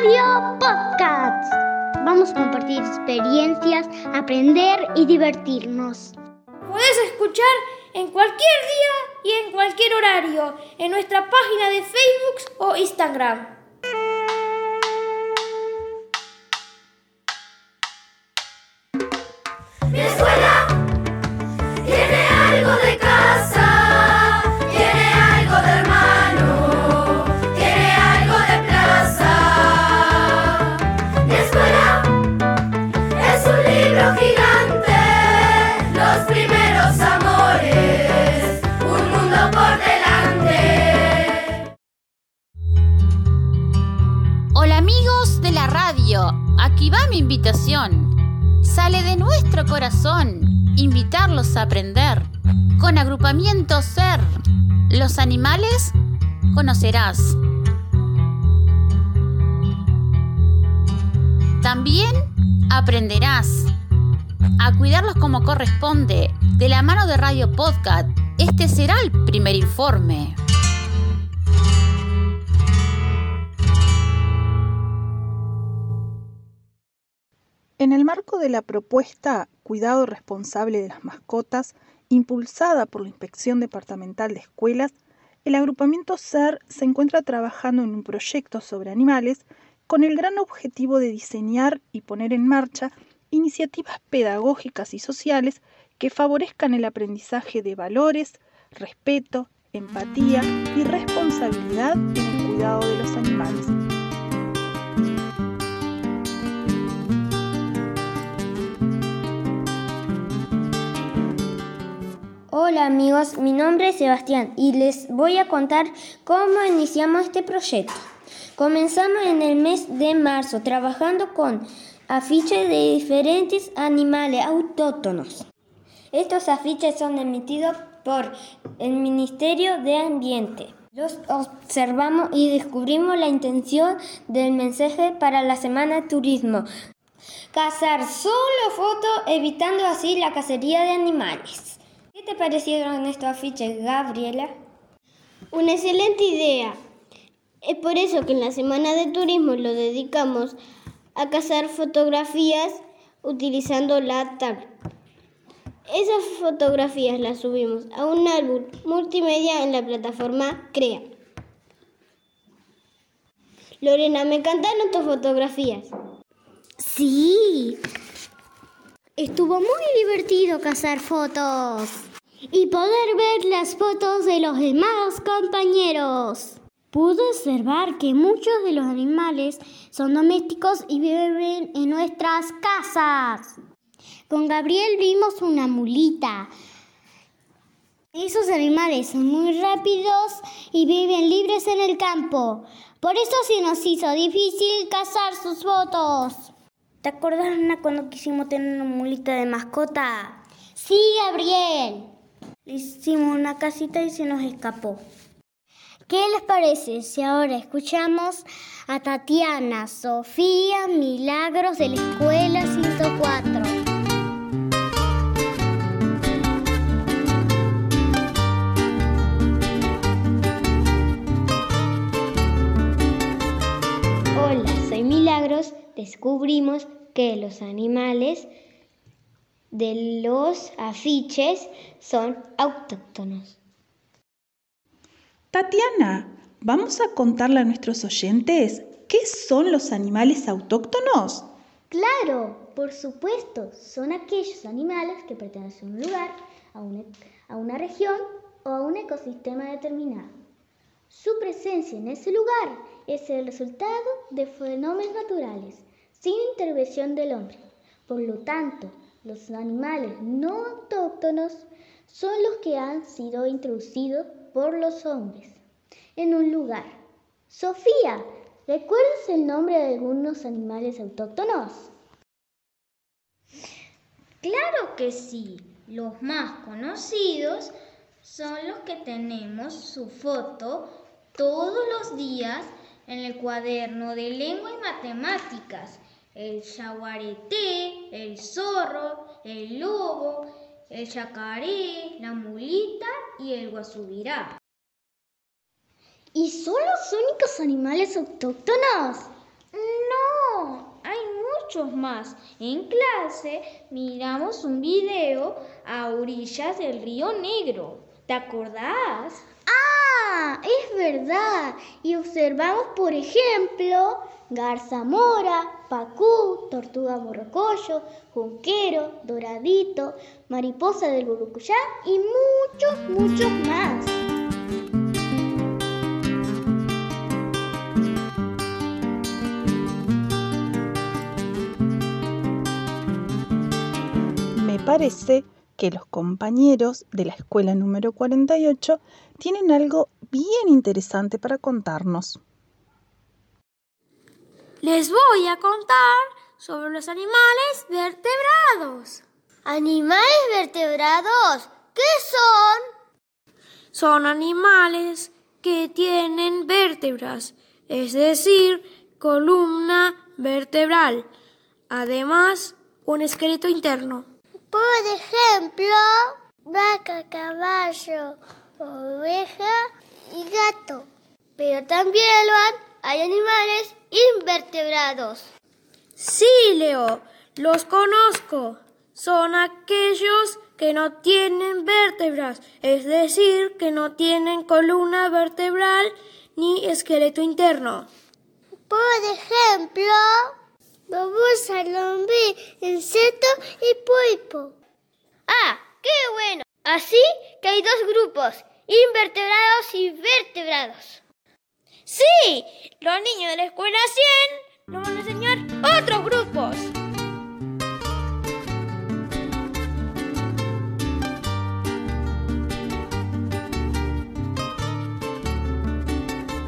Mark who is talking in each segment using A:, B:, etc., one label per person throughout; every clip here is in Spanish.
A: Radio Podcast. Vamos a compartir experiencias, aprender y divertirnos.
B: Puedes escuchar en cualquier día y en cualquier horario en nuestra página de Facebook o Instagram.
C: Corazón invitarlos a aprender. Con agrupamiento ser, los animales conocerás. También aprenderás a cuidarlos como corresponde. De la mano de Radio Podcast, este será el primer informe.
D: En el marco de la propuesta Cuidado responsable de las mascotas, impulsada por la Inspección Departamental de Escuelas, el agrupamiento SER se encuentra trabajando en un proyecto sobre animales con el gran objetivo de diseñar y poner en marcha iniciativas pedagógicas y sociales que favorezcan el aprendizaje de valores, respeto, empatía y responsabilidad en el cuidado de los animales.
E: Hola amigos, mi nombre es Sebastián y les voy a contar cómo iniciamos este proyecto. Comenzamos en el mes de marzo trabajando con afiches de diferentes animales autóctonos. Estos afiches son emitidos por el Ministerio de Ambiente. Los observamos y descubrimos la intención del mensaje para la Semana Turismo. Cazar solo fotos, evitando así la cacería de animales. ¿Qué te parecieron estos afiches, Gabriela?
F: Una excelente idea. Es por eso que en la Semana de Turismo lo dedicamos a cazar fotografías utilizando la tablet. Esas fotografías las subimos a un álbum multimedia en la plataforma Crea. Lorena, me encantaron tus fotografías.
A: Sí. Estuvo muy divertido cazar fotos y poder ver las fotos de los demás compañeros. Pude observar que muchos de los animales son domésticos y viven en nuestras casas. Con Gabriel vimos una mulita. Esos animales son muy rápidos y viven libres en el campo. Por eso se nos hizo difícil cazar sus fotos.
E: ¿Te acuerdas, Ana, cuando quisimos tener una mulita de mascota?
A: Sí, Gabriel.
E: Hicimos una casita y se nos escapó.
A: ¿Qué les parece si ahora escuchamos a Tatiana Sofía Milagros de la Escuela 104?
F: Hola, soy Milagros. Descubrimos que los animales de los afiches son autóctonos.
D: Tatiana, ¿vamos a contarle a nuestros oyentes qué son los animales autóctonos?
G: Claro, por supuesto, son aquellos animales que pertenecen a un lugar, a una, a una región o a un ecosistema determinado. Su presencia en ese lugar es el resultado de fenómenos naturales, sin intervención del hombre. Por lo tanto, los animales no autóctonos son los que han sido introducidos por los hombres en un lugar. Sofía, ¿recuerdas el nombre de algunos animales autóctonos?
H: Claro que sí. Los más conocidos son los que tenemos su foto todos los días en el cuaderno de lengua y matemáticas. El yaguareté, el zorro, el lobo, el chacaré, la mulita y el guasubirá.
G: ¿Y son los únicos animales autóctonos?
H: muchos más. En clase miramos un video a orillas del río Negro. ¿Te acordás?
I: Es verdad. Y observamos, por ejemplo, garza mora, pacú, tortuga morrocoyo, junquero, doradito, mariposa del burucuyá y muchos, muchos más.
D: Me parece que los compañeros de la escuela número 48 tienen algo bien interesante para contarnos.
J: Les voy a contar sobre los animales vertebrados.
K: ¿Animales vertebrados? ¿Qué son?
J: Son animales que tienen vértebras, es decir, columna vertebral. Además, un esqueleto interno.
K: Por ejemplo, vaca, caballo, oveja y gato. Pero también, hay animales invertebrados.
J: Sí, Leo, los conozco. Son aquellos que no tienen vértebras, es decir, que no tienen columna vertebral ni esqueleto interno.
K: Por ejemplo, babosa, lombriz, insecto y pulpo. Ah, qué bueno. Así que hay dos grupos, invertebrados y vertebrados.
J: Sí, los niños de la escuela 100 nos van a enseñar otros grupos.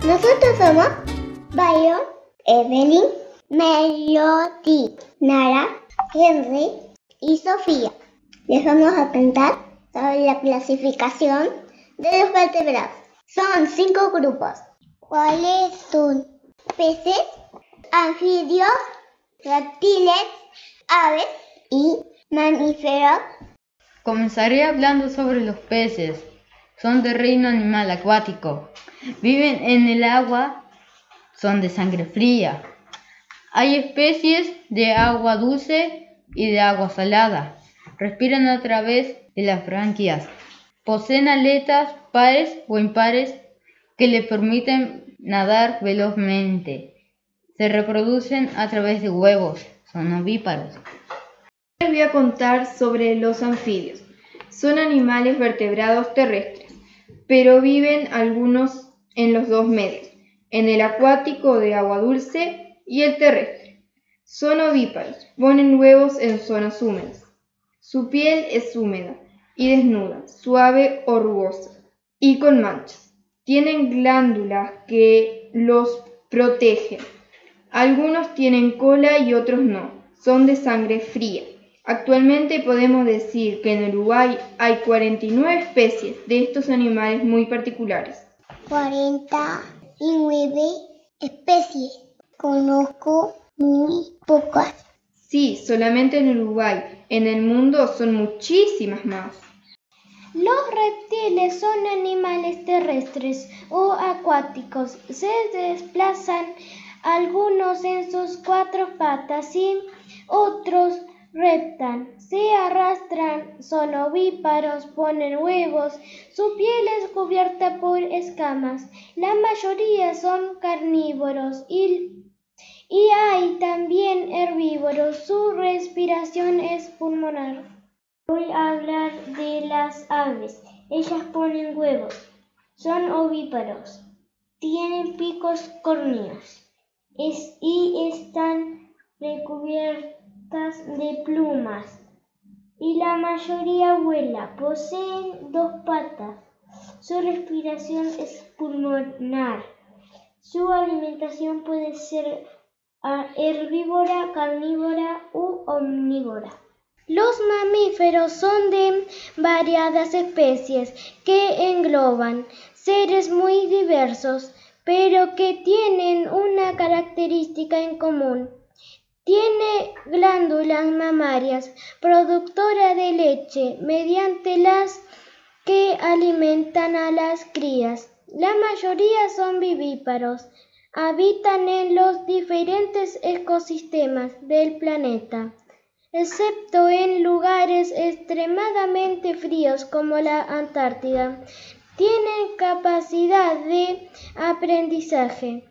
I: Nosotros somos Byron, Evelyn, Melody, Nara, Henry y Sofía. Les vamos a contar sobre la clasificación de los vertebrados. Son cinco grupos. ¿Cuáles son? Peces, anfibios, reptiles, aves y mamíferos.
L: Comenzaré hablando sobre los peces. Son de reino animal acuático. Viven en el agua. Son de sangre fría. Hay especies de agua dulce y de agua salada. Respiran a través de las branquias. Poseen aletas pares o impares que le permiten nadar velozmente. Se reproducen a través de huevos. Son ovíparos.
M: Les voy a contar sobre los anfibios. Son animales vertebrados terrestres, pero viven algunos en los dos medios, en el acuático de agua dulce y el terrestre. Son ovíparos, ponen huevos en zonas húmedas. Su piel es húmeda y desnuda, suave o rugosa, y con manchas. Tienen glándulas que los protegen. Algunos tienen cola y otros no. Son de sangre fría. Actualmente podemos decir que en Uruguay hay 49 especies de estos animales muy particulares.
I: 49 especies. Conozco muy pocas.
M: Sí, solamente en Uruguay. En el mundo son muchísimas más.
N: Los reptiles son animales terrestres o acuáticos. Se desplazan algunos en sus cuatro patas y otros reptan, se arrastran, son ovíparos, ponen huevos, su piel es cubierta por escamas. La mayoría son carnívoros y, y hay también herbívoros. Su respiración es pulmonar. Voy a hablar de las aves. Ellas ponen huevos. Son ovíparos. Tienen picos corneos. Es, y están recubiertas de plumas. Y la mayoría vuela. Poseen dos patas. Su respiración es pulmonar. Su alimentación puede ser herbívora, carnívora u omnívora. Los mamíferos son de variadas especies que engloban seres muy diversos, pero que tienen una característica en común. Tiene glándulas mamarias productoras de leche mediante las que alimentan a las crías. La mayoría son vivíparos. habitan en los diferentes ecosistemas del planeta, excepto en lugares extremadamente fríos como la Antártida. Tienen capacidad de aprendizaje.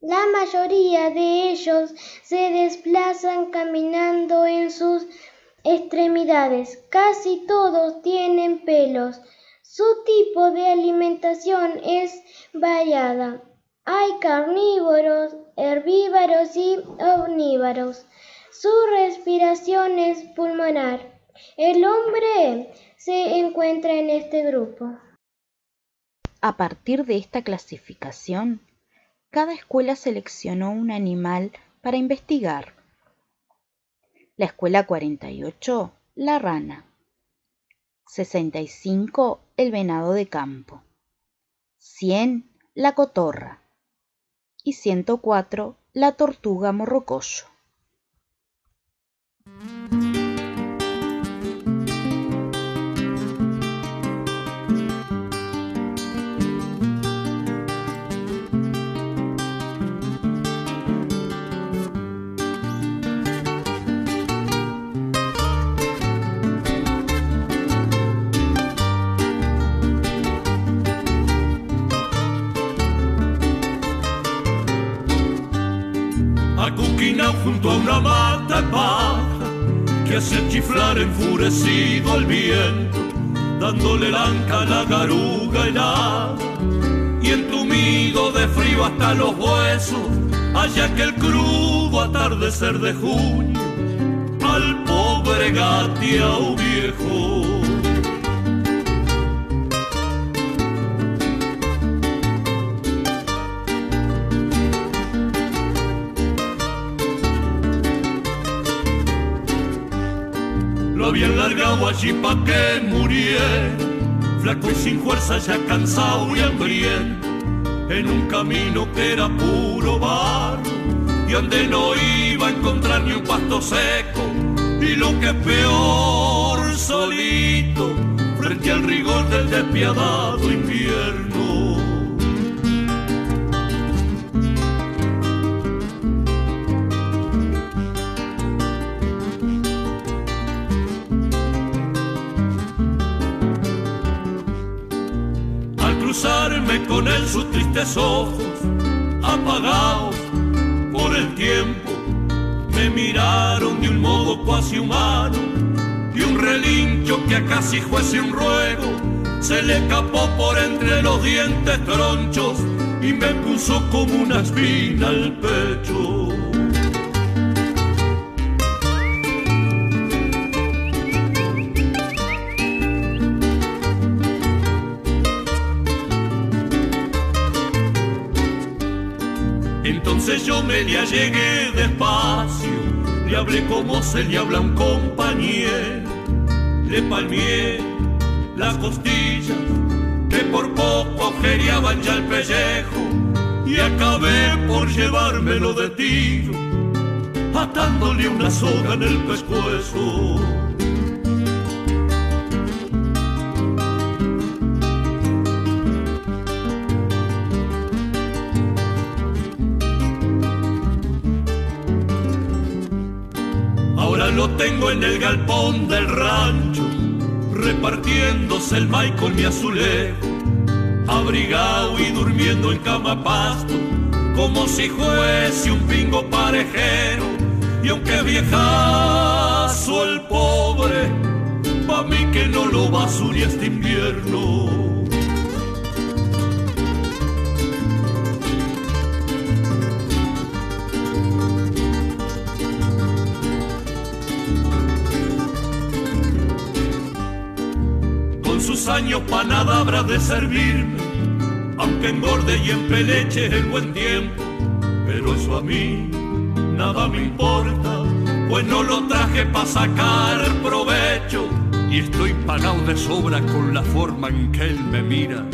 N: La mayoría de ellos se desplazan caminando en sus extremidades. Casi todos tienen pelos. Su tipo de alimentación es variada. Hay carnívoros, herbívoros y omnívoros. Su respiración es pulmonar. El hombre se encuentra en este grupo.
O: A partir de esta clasificación, cada escuela seleccionó un animal para investigar. La escuela 48, la rana. 65, el venado de campo. 100, la cotorra. Y 104, la tortuga morrocoyo.
P: Acuquinao junto a una mata baja que hace chiflar enfurecido al viento, dándole lanca a la garuga helada y entumido de frío hasta los huesos, allá que el crudo atardecer de junio al pobre gateao viejo. Largado allí pa' que muriera, flaco y sin fuerza, ya cansado y hambriento, en un camino que era puro barro, y donde no iba a encontrar ni un pasto seco, y lo que peor, solito, frente al rigor del despiadado invierno. Con él sus tristes ojos, apagados por el tiempo, me miraron de un modo cuasi humano y un relincho que a casi fuese un ruego se le escapó por entre los dientes tronchos y me puso como una espina al pecho. Entonces yo me le allegué despacio, le hablé como se le habla a un compañero, le palmié las costillas que por poco agujereaban ya el pellejo y acabé por llevármelo de tiro, atándole una soga en el pescuezo. Lo tengo en el galpón del rancho, repartiéndose el maíz con mi azulejo, abrigado y durmiendo en cama pasto, como si fuese un pingo parejero. Y aunque viejazo el pobre, pa' mí que no lo basure este invierno. Sus años pa' nada habrá de servirme, aunque engorde y empeleche el buen tiempo, pero eso a mí nada me importa, pues no lo traje pa' sacar provecho, y estoy pagado de sobra con la forma en que él me mira,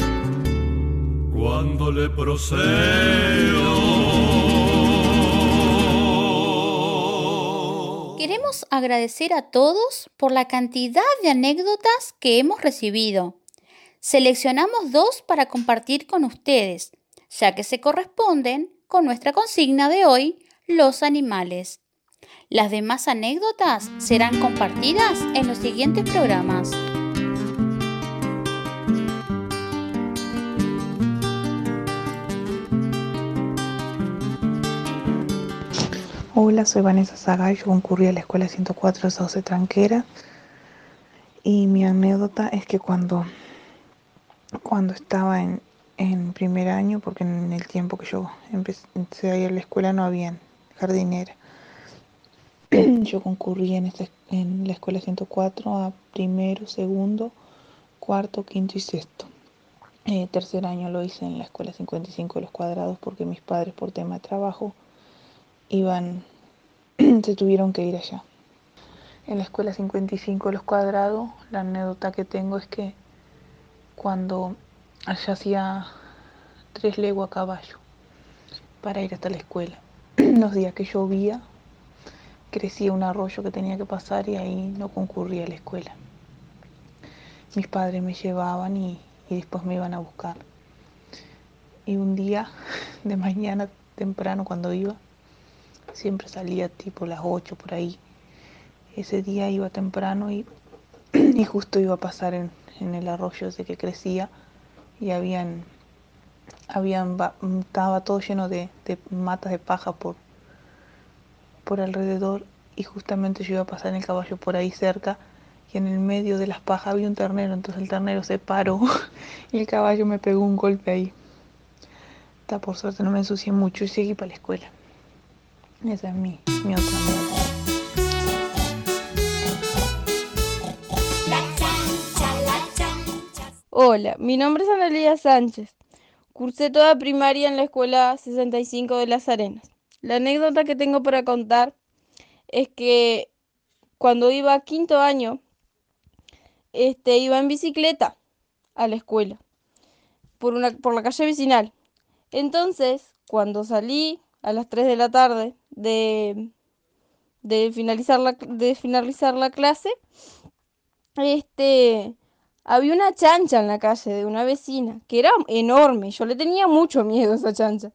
P: cuando le procedo.
C: Agradecer a todos por la cantidad de anécdotas que hemos recibido. Seleccionamos dos para compartir con ustedes, ya que se corresponden con nuestra consigna de hoy, los animales. Las demás anécdotas serán compartidas en los siguientes programas.
Q: Hola, soy Vanessa Sagay, yo concurrí a la escuela 104 de Sauce Tranquera y mi anécdota es que cuando, cuando estaba en, en primer año, porque en el tiempo que yo empecé a ir a la escuela no había jardinera, yo concurrí en, este, en la escuela 104 a primero, segundo, cuarto, quinto y sexto. Eh, tercer año lo hice en la escuela 55 de los cuadrados porque mis padres por tema de trabajo iban, se tuvieron que ir allá. En la escuela 55 de los cuadrados, la anécdota que tengo es que cuando allá hacía tres leguas a caballo para ir hasta la escuela, los días que llovía, crecía un arroyo que tenía que pasar y ahí no concurría a la escuela. Mis padres me llevaban y, y después me iban a buscar. Y un día de mañana temprano cuando iba, siempre salía tipo las 8 por ahí. Ese día iba temprano y, y justo iba a pasar en, en, el arroyo ese que crecía y habían, habían estaba todo lleno de, de matas de paja por, por alrededor y justamente yo iba a pasar en el caballo por ahí cerca y en el medio de las pajas había un ternero, entonces el ternero se paró y el caballo me pegó un golpe ahí. Por suerte no me ensucié mucho y seguí para la escuela. Esa es mi, mi otra
R: Hola, mi nombre es Analia Sánchez. Cursé toda primaria en la escuela 65 de Las Arenas. La anécdota que tengo para contar es que cuando iba a quinto año, este, iba en bicicleta a la escuela por, una, por la calle vecinal. Entonces, cuando salí a las 3 de la tarde de, de, finalizar, la, de finalizar la clase, este, había una chancha en la calle de una vecina que era enorme. Yo le tenía mucho miedo a esa chancha.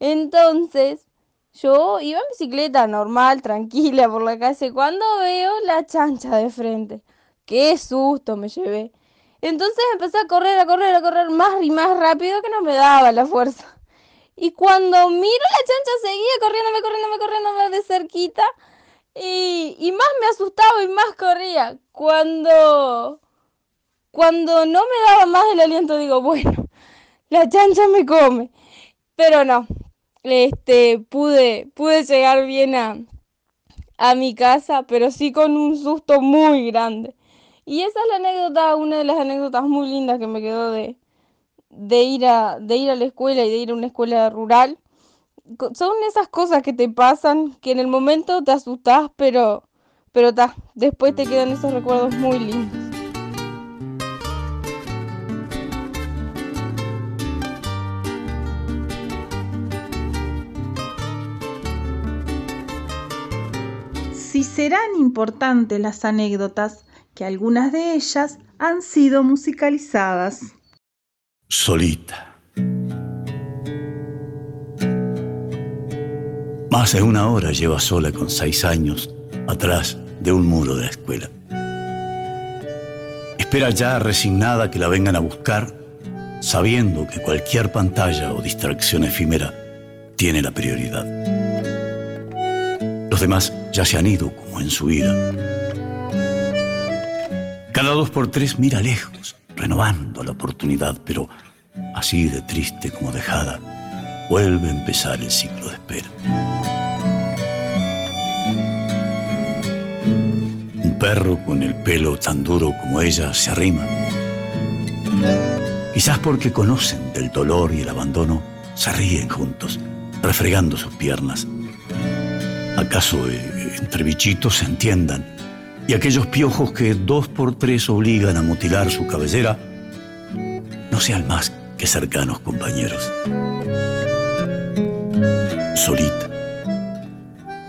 R: Entonces, yo iba en bicicleta normal, tranquila por la calle, cuando veo la chancha de frente. Qué susto me llevé. Entonces empecé a correr, a correr, a correr más y más rápido que no me daba la fuerza. Y cuando miro la chancha seguía corriéndome, corriéndome, corriéndome de cerquita. Y, y más me asustaba y más corría. Cuando, cuando no me daba más el aliento, digo, bueno, la chancha me come. Pero no, este, pude, pude llegar bien a, a mi casa, pero sí con un susto muy grande. Y esa es la anécdota, una de las anécdotas muy lindas que me quedó de, de, ir, a, de ir a la escuela y de ir a una escuela rural. Son esas cosas que te pasan, que en el momento te asustas, pero, pero ta, después te quedan esos recuerdos muy lindos.
Q: Si serán importantes las anécdotas, que algunas de ellas han sido musicalizadas.
S: Solita. Más de una hora lleva sola con seis años atrás de un muro de la escuela. Espera ya resignada que la vengan a buscar, sabiendo que cualquier pantalla o distracción efímera tiene la prioridad. Los demás ya se han ido como en su ira. Cada dos por tres mira lejos, renovando la oportunidad, pero así de triste como dejada, vuelve a empezar el ciclo de espera. Un perro con el pelo tan duro como ella se arrima. Quizás porque conocen del dolor y el abandono, se ríen juntos, refregando sus piernas. ¿Acaso eh, entre bichitos se entiendan? Y aquellos piojos que dos por tres obligan a mutilar su cabellera, no sean más que cercanos compañeros. Solita,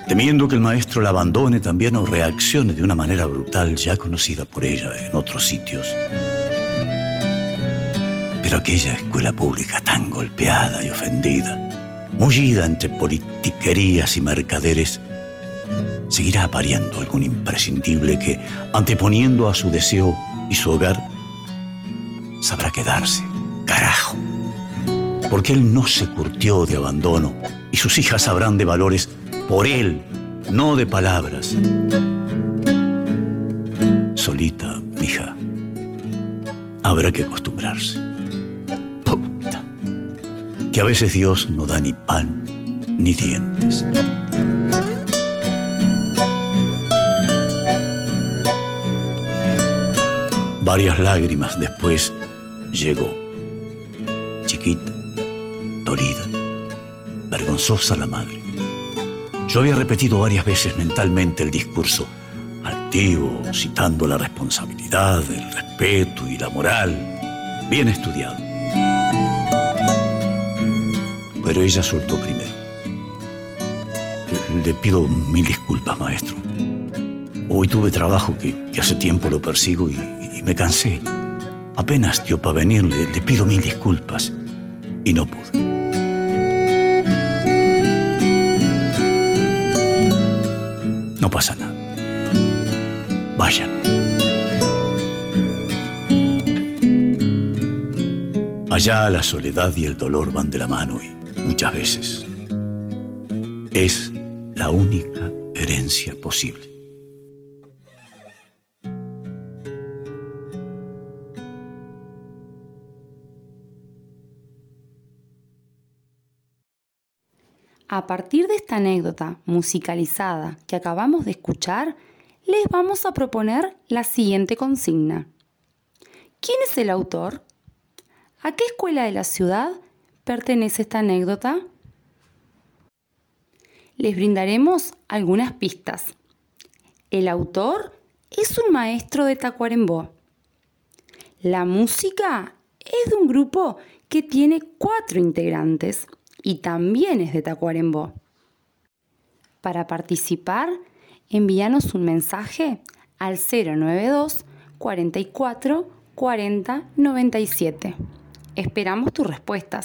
S: temiendo que el maestro la abandone también o reaccione de una manera brutal ya conocida por ella en otros sitios. Pero aquella escuela pública tan golpeada y ofendida, mullida entre politiquerías y mercaderes, seguirá pariendo algún imprescindible que, anteponiendo a su deseo y su hogar, sabrá quedarse. Carajo. Porque él no se curtió de abandono y sus hijas sabrán de valores por él, no de palabras. Solita, hija, habrá que acostumbrarse. Puta. Que a veces Dios no da ni pan ni dientes. Varias lágrimas después llegó. Chiquita, dolida, vergonzosa la madre. Yo había repetido varias veces mentalmente el discurso, altivo, citando la responsabilidad, el respeto y la moral, bien estudiado. Pero ella soltó primero. Le pido mil disculpas, maestro. Hoy tuve trabajo que, que hace tiempo lo persigo y, y me cansé. Apenas dio para venir, le, le pido mil disculpas. Y no pude. No pasa nada. Vayan. Allá la soledad y el dolor van de la mano y muchas veces es la única herencia posible.
T: A partir de esta anécdota musicalizada que acabamos de escuchar, les vamos a proponer la siguiente consigna. ¿Quién es el autor? ¿A qué escuela de la ciudad pertenece esta anécdota? Les brindaremos algunas pistas. El autor es un maestro de Tacuarembó. La música es de un grupo que tiene cuatro integrantes y también es de Tacuarembó. Para participar, envíanos un mensaje al 092 44 40 97. Esperamos tus respuestas.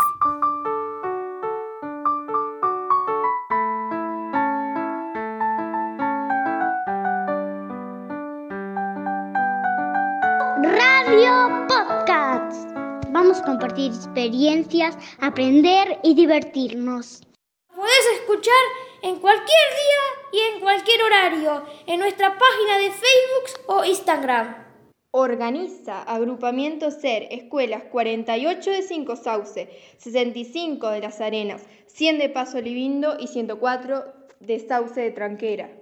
A: Compartir experiencias, aprender y divertirnos.
R: Puedes escuchar en cualquier día y en cualquier horario en nuestra página de Facebook o Instagram.
M: Organiza Agrupamiento SER Escuelas 48 de Cinco Sauce, 65 de Las Arenas, 100 de Paso Libindo y 104 de Sauce de Tranquera.